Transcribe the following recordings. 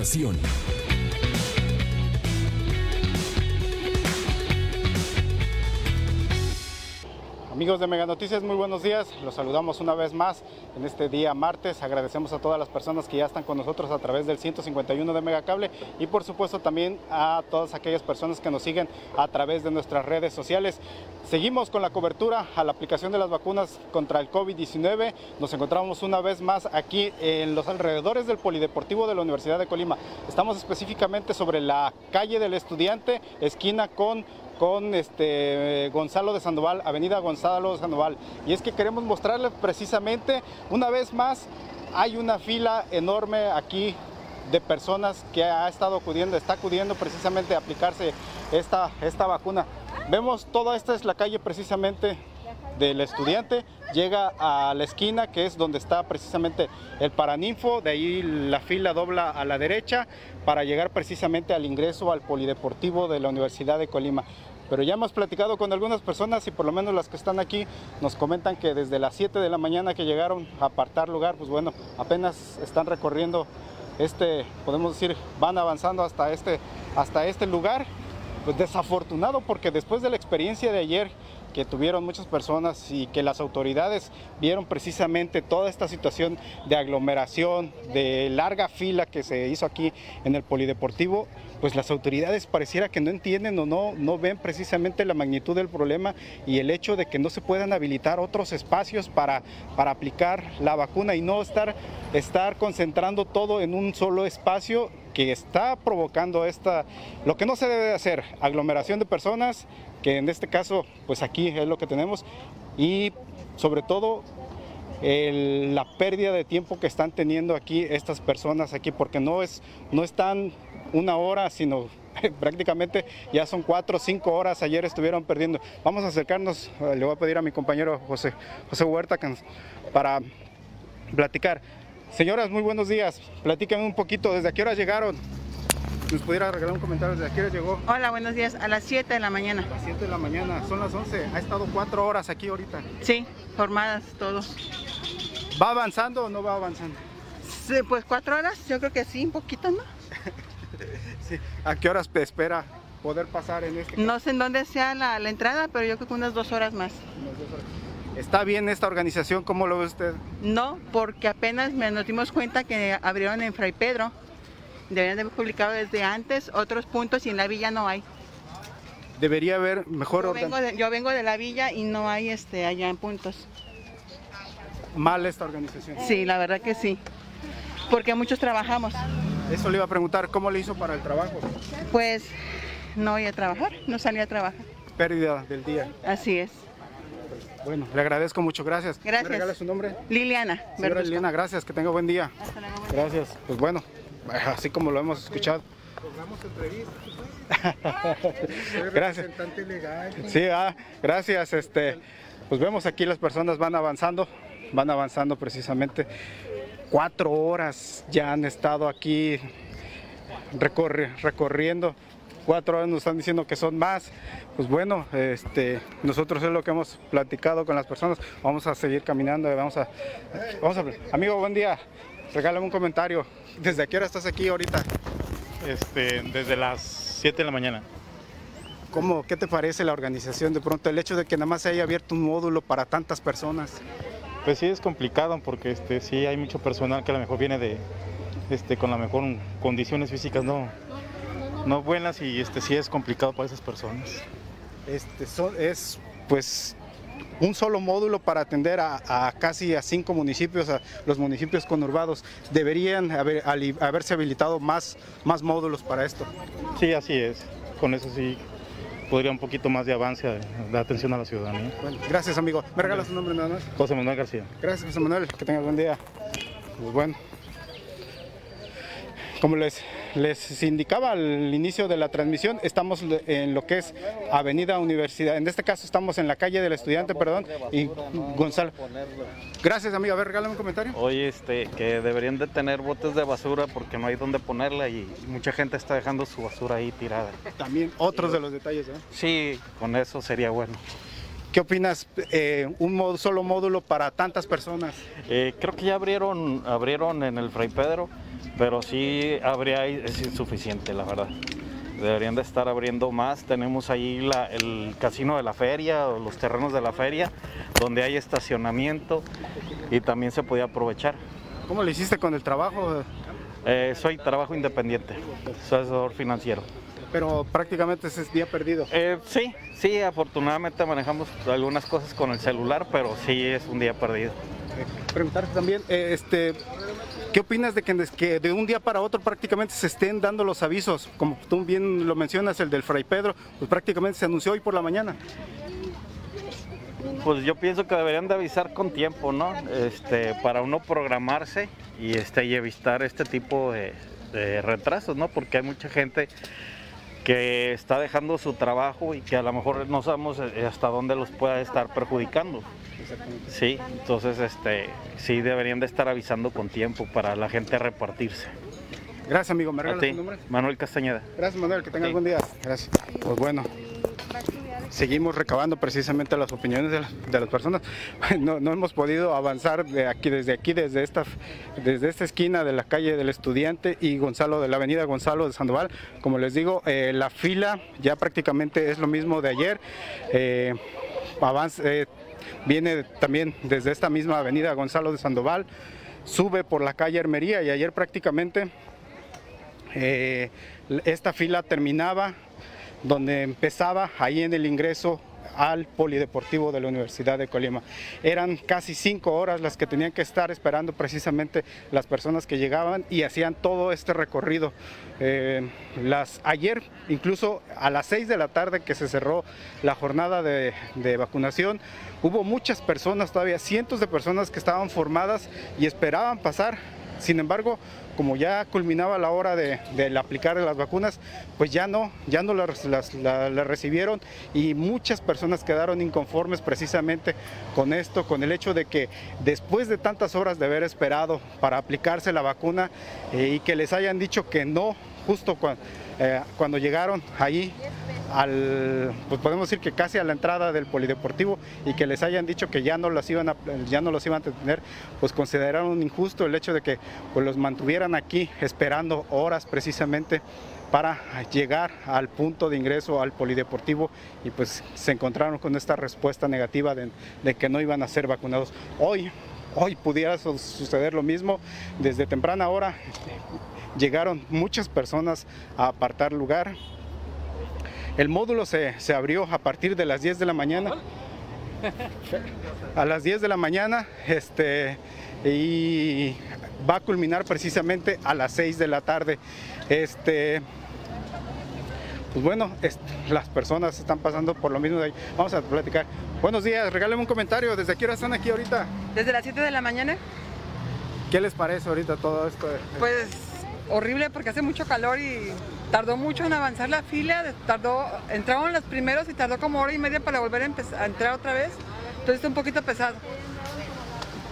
A Amigos de Mega Noticias, muy buenos días. Los saludamos una vez más en este día martes. Agradecemos a todas las personas que ya están con nosotros a través del 151 de Megacable y por supuesto también a todas aquellas personas que nos siguen a través de nuestras redes sociales. Seguimos con la cobertura a la aplicación de las vacunas contra el COVID-19. Nos encontramos una vez más aquí en los alrededores del Polideportivo de la Universidad de Colima. Estamos específicamente sobre la calle del estudiante, esquina con con este Gonzalo de Sandoval, Avenida Gonzalo de Sandoval. Y es que queremos mostrarles precisamente, una vez más, hay una fila enorme aquí de personas que ha estado acudiendo, está acudiendo precisamente a aplicarse esta, esta vacuna. Vemos toda esta es la calle precisamente del estudiante, llega a la esquina que es donde está precisamente el Paraninfo, de ahí la fila dobla a la derecha para llegar precisamente al ingreso al Polideportivo de la Universidad de Colima. Pero ya hemos platicado con algunas personas y por lo menos las que están aquí nos comentan que desde las 7 de la mañana que llegaron a apartar lugar, pues bueno, apenas están recorriendo este, podemos decir, van avanzando hasta este, hasta este lugar. Pues desafortunado porque después de la experiencia de ayer que tuvieron muchas personas y que las autoridades vieron precisamente toda esta situación de aglomeración, de larga fila que se hizo aquí en el Polideportivo, pues las autoridades pareciera que no entienden o no, no ven precisamente la magnitud del problema y el hecho de que no se puedan habilitar otros espacios para, para aplicar la vacuna y no estar, estar concentrando todo en un solo espacio que está provocando esta, lo que no se debe de hacer, aglomeración de personas, que en este caso, pues aquí es lo que tenemos, y sobre todo el- la pérdida de tiempo que están teniendo aquí estas personas aquí, porque no es, no están una hora, sino prácticamente ya son cuatro o cinco horas, ayer estuvieron perdiendo. Vamos a acercarnos, eh, le voy a pedir a mi compañero José, José Huerta para platicar. Señoras, muy buenos días. Platíquenme un poquito, ¿desde qué hora llegaron? ¿Nos pudiera regalar un comentario? ¿Desde qué hora llegó? Hola, buenos días. A las 7 de la mañana. A las 7 de la mañana, son las 11. Ha estado cuatro horas aquí ahorita. Sí, formadas todo. ¿Va avanzando o no va avanzando? Sí, pues cuatro horas, yo creo que sí, un poquito, ¿no? Sí. ¿A qué horas te espera poder pasar en este? No sé en dónde sea la, la entrada, pero yo creo que unas dos horas más. ¿Está bien esta organización? ¿Cómo lo ve usted? No, porque apenas me- nos dimos cuenta que abrieron en Fray Pedro. Deberían de haber publicado desde antes otros puntos y en la villa no hay. Debería haber mejor Yo vengo de, yo vengo de la villa y no hay este allá en puntos. mal esta organización. Sí, la verdad que sí. Porque muchos trabajamos. Eso le iba a preguntar, ¿cómo le hizo para el trabajo? Pues no voy a trabajar, no salí a trabajar. Pérdida del día. Así es. Bueno, le agradezco mucho, gracias. Gracias. ¿Me regala su nombre? Liliana. Señora. Liliana, gracias, que tenga buen día. Gracias. Pues bueno, así como lo hemos escuchado. Gracias. Sí, ah, gracias. Este, pues vemos aquí las personas van avanzando, van avanzando precisamente. Cuatro horas ya han estado aquí recorriendo. Cuatro horas nos están diciendo que son más. Pues bueno, este, nosotros es lo que hemos platicado con las personas. Vamos a seguir caminando. Vamos a, vamos a, amigo, buen día. Regálame un comentario. ¿Desde qué hora estás aquí ahorita? Este, desde las 7 de la mañana. ¿Cómo, ¿Qué te parece la organización de pronto? El hecho de que nada más se haya abierto un módulo para tantas personas. Pues sí es complicado porque este, sí hay mucho personal que a lo mejor viene de, este, con la mejor condiciones físicas no, no buenas y este, sí es complicado para esas personas. Este, es pues un solo módulo para atender a, a casi a cinco municipios, a los municipios conurbados. Deberían haber, haberse habilitado más, más módulos para esto. Sí, así es. Con eso sí podría un poquito más de avance de, de atención a la ciudadanía. Bueno, gracias amigo. ¿Me regalas su nombre nada más? José Manuel García. Gracias José Manuel, que tengas buen día. Pues bueno, como les, les indicaba al inicio de la transmisión, estamos en lo que es Avenida Universidad. En este caso estamos en la calle del estudiante, perdón, y Gonzalo. Gracias, amigo. A ver, regálame un comentario. Oye, este, que deberían de tener botes de basura porque no hay dónde ponerla y mucha gente está dejando su basura ahí tirada. También otros de los detalles, ¿eh? Sí, con eso sería bueno. ¿Qué opinas? Eh, un solo módulo para tantas personas. Eh, creo que ya abrieron, abrieron en el Fray Pedro, pero sí habría, es insuficiente, la verdad. Deberían de estar abriendo más. Tenemos ahí la- el casino de la feria o los terrenos de la feria, donde hay estacionamiento y también se podía aprovechar. ¿Cómo le hiciste con el trabajo? Eh, soy trabajo independiente, soy asesor financiero. Pero prácticamente ese es día perdido. Eh, sí, sí, afortunadamente manejamos algunas cosas con el celular, pero sí es un día perdido. Preguntarte también, eh, este, ¿qué opinas de que, de un día para otro prácticamente se estén dando los avisos? Como tú bien lo mencionas, el del Fray Pedro, pues prácticamente se anunció hoy por la mañana. Pues yo pienso que deberían de avisar con tiempo, ¿no? Este, para uno programarse y, este, y evitar este tipo de, de retrasos, ¿no? Porque hay mucha gente que está dejando su trabajo y que a lo mejor no sabemos eh, hasta dónde los pueda estar perjudicando. Sí, entonces este, sí deberían de estar avisando con tiempo para la gente repartirse. Gracias, amigo. ¿Me regalas tu nombre? Manuel Castañeda. Gracias, Manuel. Que tengas Sí. buen día. Gracias. Pues bueno. Seguimos recabando precisamente las opiniones de, la- de las personas. No, no hemos podido avanzar de aquí, desde aquí, desde esta, desde esta esquina de la calle del Estudiante y Gonzalo de la Avenida Gonzalo de Sandoval. Como les digo, eh, la fila ya prácticamente es lo mismo de ayer. Eh, avanza- eh, viene también desde esta misma Avenida Gonzalo de Sandoval, sube por la calle Hermería y ayer prácticamente eh, esta fila terminaba donde empezaba ahí en el ingreso al Polideportivo de la Universidad de Colima. Eran casi cinco horas las que tenían que estar esperando precisamente las personas que llegaban y hacían todo este recorrido. Eh, las, ayer, incluso a las seis de la tarde que se cerró la jornada de, de vacunación, hubo muchas personas, todavía cientos de personas que estaban formadas y esperaban pasar sin embargo, como ya culminaba la hora de, aplicar las vacunas, pues ya no, ya no las, las- la- las recibieron y muchas personas quedaron inconformes precisamente con esto, con el hecho de que después de tantas horas de haber esperado para aplicarse la vacuna eh, y que les hayan dicho que no, justo cua- eh, cuando llegaron ahí al, pues podemos decir que casi a la entrada del polideportivo y que les hayan dicho que ya no los iban a, ya no los iban a tener, pues consideraron injusto el hecho de que pues los mantuvieran aquí esperando horas precisamente para llegar al punto de ingreso al polideportivo y pues se encontraron con esta respuesta negativa de, de que no iban a ser vacunados. Hoy, hoy pudiera su- suceder lo mismo, desde temprana hora llegaron muchas personas a apartar lugar, el módulo se, se abrió a partir de las 10 de la mañana. A las 10 de la mañana este, y va a culminar precisamente a las 6 de la tarde. Este, pues bueno, las personas están pasando por lo mismo de ahí. Vamos a platicar. Buenos días, regálame un comentario. ¿Desde qué hora están aquí ahorita? Desde las 7 de la mañana, ¿Qué les parece ahorita todo esto? pues horrible porque hace mucho calor y tardó mucho en avanzar la fila, tardó, entraron los primeros y tardó como hora y media para volver a, entrar otra vez, entonces está un poquito pesado.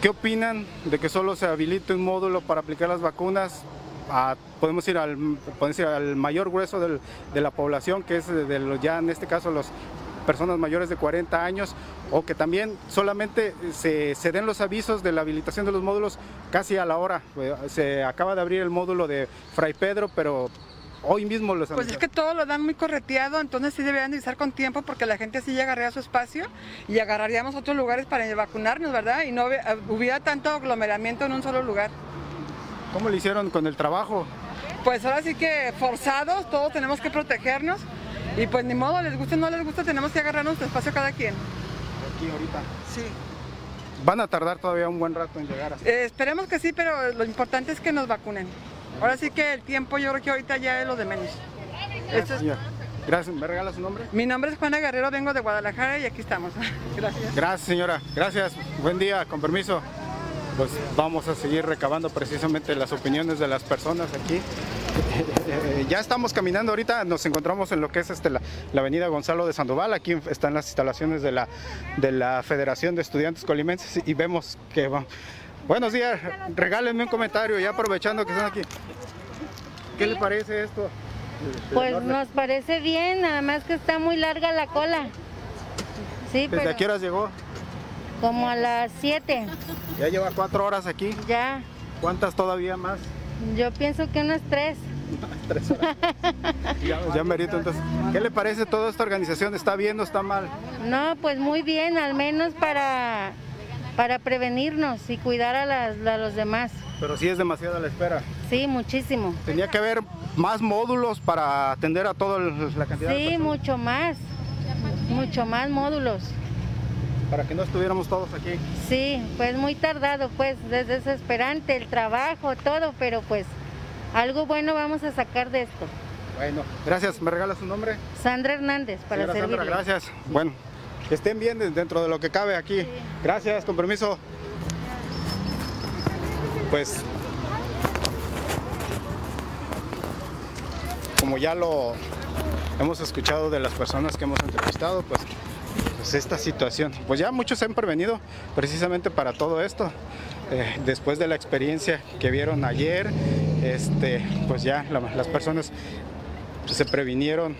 ¿Qué opinan de que solo se habilite un módulo para aplicar las vacunas? a- podemos ir al, podemos ir al mayor grueso de la población, que es de los, ya en este caso las personas mayores de 40 años, o que también solamente se, se den los avisos de la habilitación de los módulos casi a la hora. Eh, Se acaba de abrir el módulo de Fray Pedro, pero hoy mismo los Pues es que todo lo dan muy correteado, entonces sí deberían de avisar con tiempo porque la gente así llegaría a su espacio y agarraríamos otros lugares para vacunarnos, ¿verdad? Y no hubie- hubiera tanto aglomeramiento en un solo lugar. ¿Cómo le hicieron con el trabajo? Pues ahora sí que forzados, todos tenemos que protegernos y pues ni modo, les guste o no les gusta, tenemos que agarrar nuestro espacio cada quien. Aquí ahorita. Sí. Van a tardar todavía un buen rato en llegar. así. Eh, esperemos que sí, pero lo importante es que nos vacunen. Ahora sí que el tiempo yo creo que ahorita ya es lo de menos. Esto es- Señor. Gracias. ¿Me regala su nombre? mi nombre es Juana Guerrero, vengo de Guadalajara y aquí estamos. Gracias. Gracias, señora. Gracias. Buen día. Con permiso. pues vamos a seguir recabando precisamente las opiniones de las personas aquí. ya estamos caminando ahorita, nos encontramos en lo que es este, la, la avenida Gonzalo de Sandoval, aquí están las instalaciones de la, de la Federación de Estudiantes Colimenses y vemos que va. Buenos días, regálenme un comentario ya aprovechando que están aquí. ¿Qué le parece esto? Pues nos parece bien, nada más que está muy larga la cola. Sí, ¿Desde pero a qué horas llegó? como a las 7, Ya lleva cuatro horas aquí. ya. ¿Cuántas todavía más? Yo pienso que unas 3. Tres horas. ya, ya merito entonces. ¿Qué le parece toda esta organización? ¿Está bien o está mal? No, pues muy bien, al menos para, para prevenirnos y cuidar a, las- a los demás. Pero sí es demasiada la espera. Sí, muchísimo. Tenía que haber más módulos para atender a toda la cantidad de Sí, mucho más. Mucho más módulos. para que no estuviéramos todos aquí. Sí, pues muy tardado, pues, es desesperante el trabajo, todo, pero pues algo bueno vamos a sacar de esto. Bueno, gracias. ¿Me regala su nombre? Sandra Hernández, para Señora Sandra, servirle. gracias. Bueno, que estén bien dentro de lo que cabe aquí. Gracias, con permiso. Pues, como ya lo hemos escuchado de las personas que hemos entrevistado, pues, pues esta situación, pues ya muchos se han prevenido precisamente para todo esto. Eh, después de la experiencia que vieron ayer, este, pues ya la- las personas se previnieron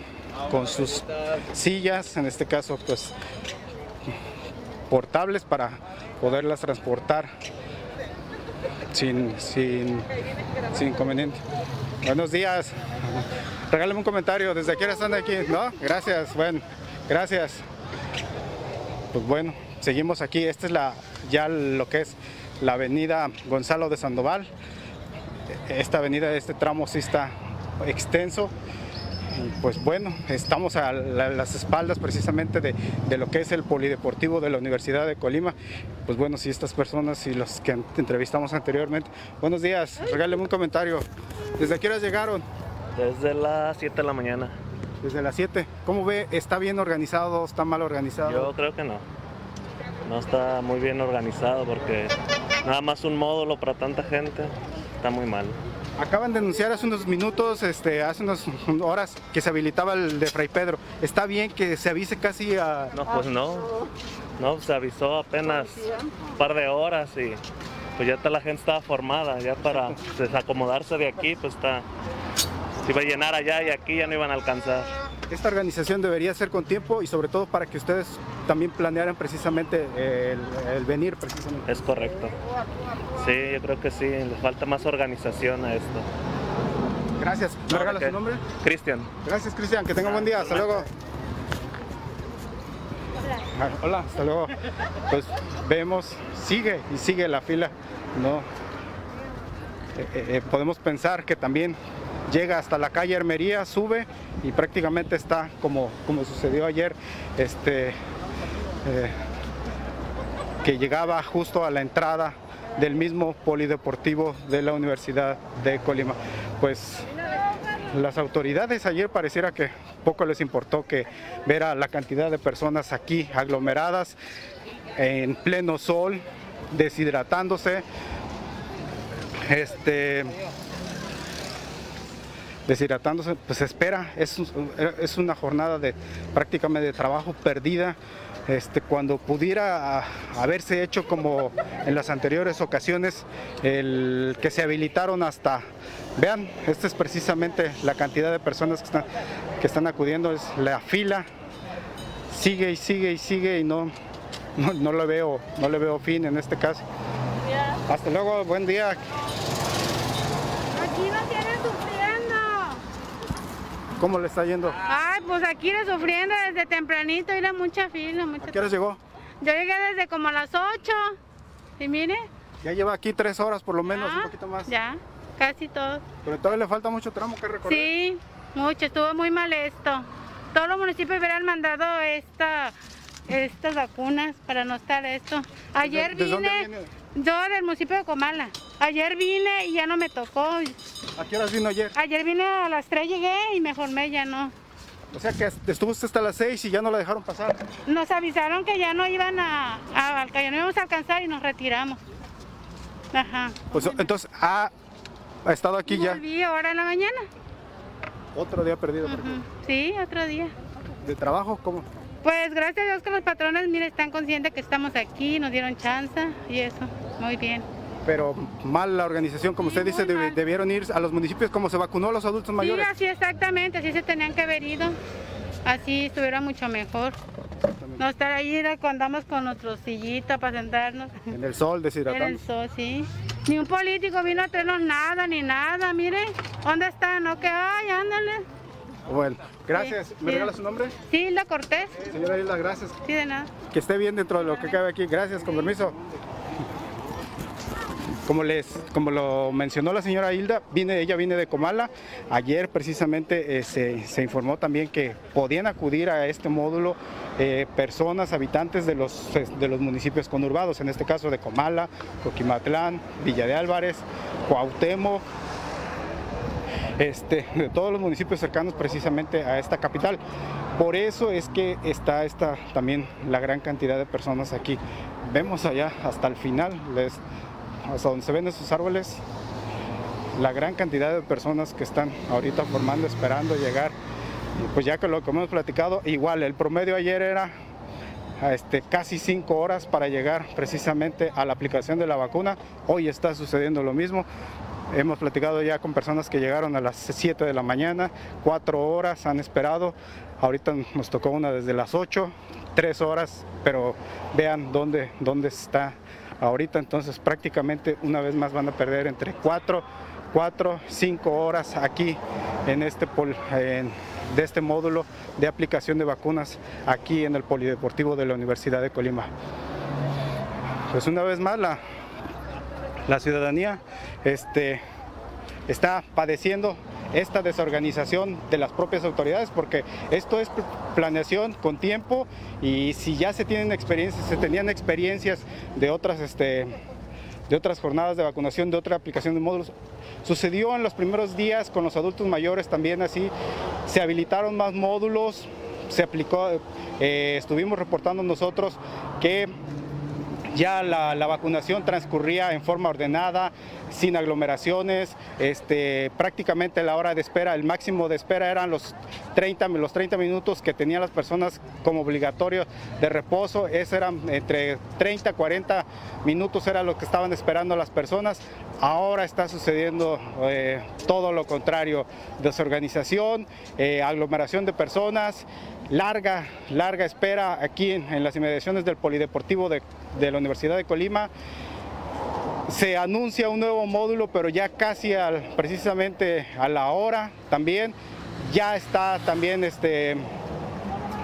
con sus sillas, en este caso pues portables para poderlas transportar sin, sin, inconveniente. Buenos días. Regálame un comentario. ¿Desde aquí están aquí? ¿No? Gracias. Bueno, gracias. Pues bueno, seguimos aquí. Esta es la ya lo que es la avenida Gonzalo de Sandoval. Esta avenida, este tramo sí está extenso. Pues bueno, estamos a la- las espaldas precisamente de, de lo que es el polideportivo de la Universidad de Colima. Pues bueno, si estas personas y los que entrevistamos anteriormente. Buenos días, regáleme un comentario. ¿Desde qué horas llegaron? Desde las 7 de la mañana. Desde las 7. ¿Cómo ve? ¿Está bien organizado? ¿Está mal organizado? Yo creo que no. No está muy bien organizado porque nada más un módulo para tanta gente está muy mal. Acaban de anunciar hace unos minutos, este, hace unas horas, que se habilitaba el de Fray Pedro. ¿Está bien que se avise casi a... No, pues no. No, se avisó apenas un par de horas y pues ya está la gente estaba formada, ya para desacomodarse de aquí, pues está. Se iba a llenar allá y aquí ya no iban a alcanzar. Esta organización debería ser con tiempo y sobre todo para que ustedes también planearan precisamente el, el venir precisamente. Es correcto. Sí, yo creo que sí, le falta más organización a esto. Gracias. ¿Me No, regala ¿de su qué? nombre? Cristian. Gracias, Cristian. Que tenga buen día. Hasta luego. Ah, Hola, hasta luego. Pues vemos, sigue y sigue la fila. No. Eh, eh, eh, podemos pensar que también llega hasta la calle Hermería, sube y prácticamente está como, como sucedió ayer, este, eh, que llegaba justo a la entrada del mismo polideportivo de la Universidad de Colima. Pues las autoridades ayer pareciera que poco les importó que ver la cantidad de personas aquí aglomeradas en pleno sol, deshidratándose. Este deshidratándose, pues se espera, es, es una jornada de prácticamente de trabajo perdida. Este, cuando pudiera haberse hecho como en las anteriores ocasiones, el que se habilitaron hasta, vean, esta es precisamente la cantidad de personas que están, que están acudiendo, es la fila, sigue y sigue y sigue y no, no, no le veo, no le veo fin en este caso. Hasta luego, buen día. Aquí nos tienen sufriendo. ¿Cómo le está yendo? Ay, pues aquí nos sufriendo desde tempranito, era mucha fila. Mucha... ¿A qué hora llegó? Yo llegué desde como a las 8. Y mire, Ya lleva aquí tres horas por lo menos, un ya, poquito más. ya, casi todo. Pero todavía le falta mucho tramo que recorrer. Sí, mucho, estuvo muy mal esto. Todos los municipios hubieran mandado esta, estas vacunas para no estar esto. Ayer ¿De- de dónde vine, viene? yo del municipio de Comala. Ayer vine y ya no me tocó. ¿A qué horas vino ayer? Ayer vine a las 3 llegué y me formé, ya no. O sea que estuvo usted hasta las seis y ya no la dejaron pasar. Nos avisaron que ya no iban a, a- ya no íbamos a alcanzar y nos retiramos. Ajá. Pues entonces, ha, ha estado aquí ya Volví ahora en la mañana. otro día perdido. Sí, otro día. ¿De trabajo? ¿Cómo? Pues gracias a Dios que los patrones, mire, están conscientes que estamos aquí, nos dieron chance y eso. Muy bien. Pero mal la organización, como usted dice, debe- debieron ir a los municipios como se vacunó a los adultos mayores. Sí, así exactamente, así se tenían que haber ido. Así estuviera mucho mejor. No estar ahí cuando andamos con nuestro sillita para sentarnos. En el sol, En deshidratando. el sol, sí. Ni un político vino a traernos nada, ni nada, mire. ¿Dónde están? No, que ay, ándale. Bueno, gracias. Sí, ¿Me sí. regala su nombre? Sí, Hilda Cortés. Señora Isla, gracias. Sí, de nada. Que esté bien dentro de lo que cabe aquí. Gracias, con permiso. Como, les, como lo mencionó la señora Hilda, ella viene de Comala. Ayer precisamente eh, se, se informó también que podían acudir a este módulo eh, personas, habitantes de los, de los municipios conurbados, en este caso de Comala, Coquimatlán, Villa de Álvarez, Cuauhtémoc, este, de todos los municipios cercanos precisamente a esta capital. Por eso es que está esta, también la gran cantidad de personas aquí. Vemos allá hasta el final, les- hasta donde se ven esos árboles, la gran cantidad de personas que están ahorita formando, esperando llegar. Pues ya que lo que hemos platicado, igual el promedio ayer era este, casi cinco horas para llegar precisamente a la aplicación de la vacuna. Hoy está sucediendo lo mismo. Hemos platicado ya con personas que llegaron a las 7 de la mañana, cuatro horas han esperado. Ahorita nos tocó una desde las 8, tres horas, pero vean dónde, dónde está ahorita. Entonces prácticamente una vez más van a perder entre cuatro, cuatro, cinco horas aquí en este de este módulo de aplicación de vacunas aquí en el Polideportivo de la Universidad de Colima. Pues una vez más la, la ciudadanía este, está padeciendo esta desorganización de las propias autoridades porque esto es pl- planeación con tiempo y si ya se tienen experiencias, se tenían experiencias de otras este, de otras jornadas de vacunación, de otra aplicación de módulos. Sucedió en los primeros días con los adultos mayores también así, se habilitaron más módulos, se aplicó, eh, estuvimos reportando nosotros que ya la, vacunación transcurría en forma ordenada, sin aglomeraciones, este, prácticamente la hora de espera, el máximo de espera eran los 30, los 30 minutos que tenían las personas como obligatorio de reposo, eso eran entre 30 40 minutos era lo que estaban esperando las personas, ahora está sucediendo eh, todo lo contrario, desorganización, eh, aglomeración de personas, larga, larga espera aquí en, las inmediaciones del Polideportivo de, de la Universidad de Colima. Se anuncia un nuevo módulo, pero ya casi al, precisamente a la hora también. Ya está también este,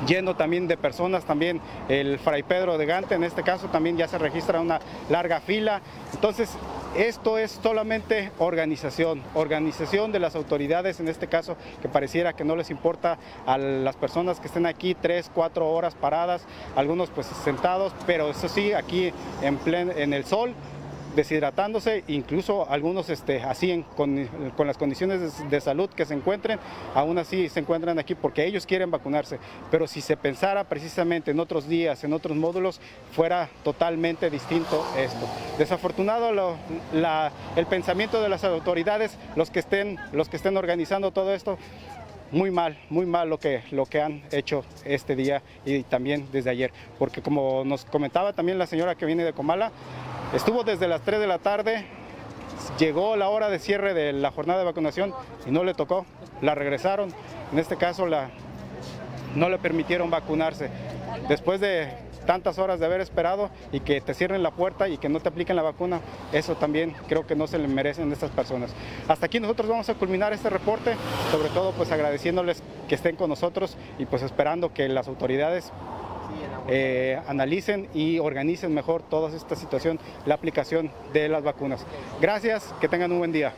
lleno también de personas, también el Fray Pedro de Gante, en este caso también ya se registra una larga fila. Entonces, esto es solamente organización, organización de las autoridades, en este caso, que pareciera que no les importa a las personas que estén aquí tres, cuatro horas paradas, algunos pues sentados, pero eso sí, aquí en, plen- en el sol, deshidratándose, incluso algunos este, así con, las condiciones de, salud que se encuentren, aún así se encuentran aquí porque ellos quieren vacunarse. Pero si se pensara precisamente en otros días, en otros módulos, fuera totalmente distinto esto. Desafortunado el pensamiento de las autoridades, los que estén, los que estén organizando todo esto, muy mal, muy mal lo que, lo que han hecho este día y también desde ayer. Porque como nos comentaba también la señora que viene de Comala, estuvo desde las 3 de la tarde, llegó la hora de cierre de la jornada de vacunación y no le tocó, la regresaron. En este caso la, no le permitieron vacunarse. Después de tantas horas de haber esperado y que te cierren la puerta y que no te apliquen la vacuna, eso también creo que no se le merecen estas personas. Hasta aquí nosotros vamos a culminar este reporte, sobre todo pues agradeciéndoles que estén con nosotros y pues esperando que las autoridades eh, analicen y organicen mejor toda esta situación, la aplicación de las vacunas. Gracias, que tengan un buen día.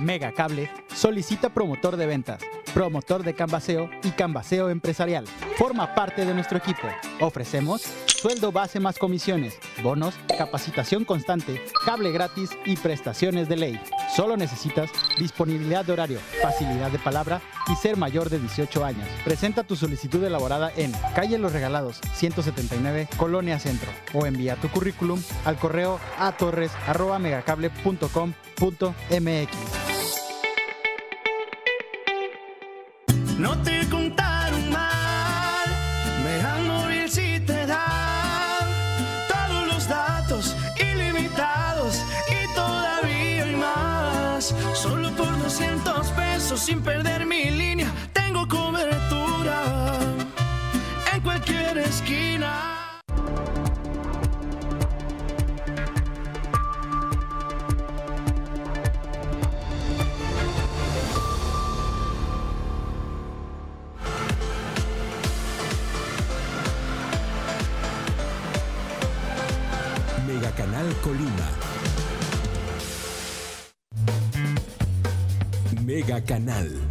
Mega Cable solicita promotor de ventas, promotor de canvaseo y canvaseo empresarial. Forma parte de nuestro equipo. Ofrecemos sueldo base más comisiones, bonos, capacitación constante, cable gratis y prestaciones de ley. Solo necesitas disponibilidad de horario, facilidad de palabra y ser mayor de 18 años. Presenta tu solicitud elaborada en Calle Los Regalados, 179, Colonia Centro, o envía tu currículum al correo a torres.megacable.com.mx. No 200 pesos sin perder mi línea, tengo cobertura en cualquier esquina. Canal.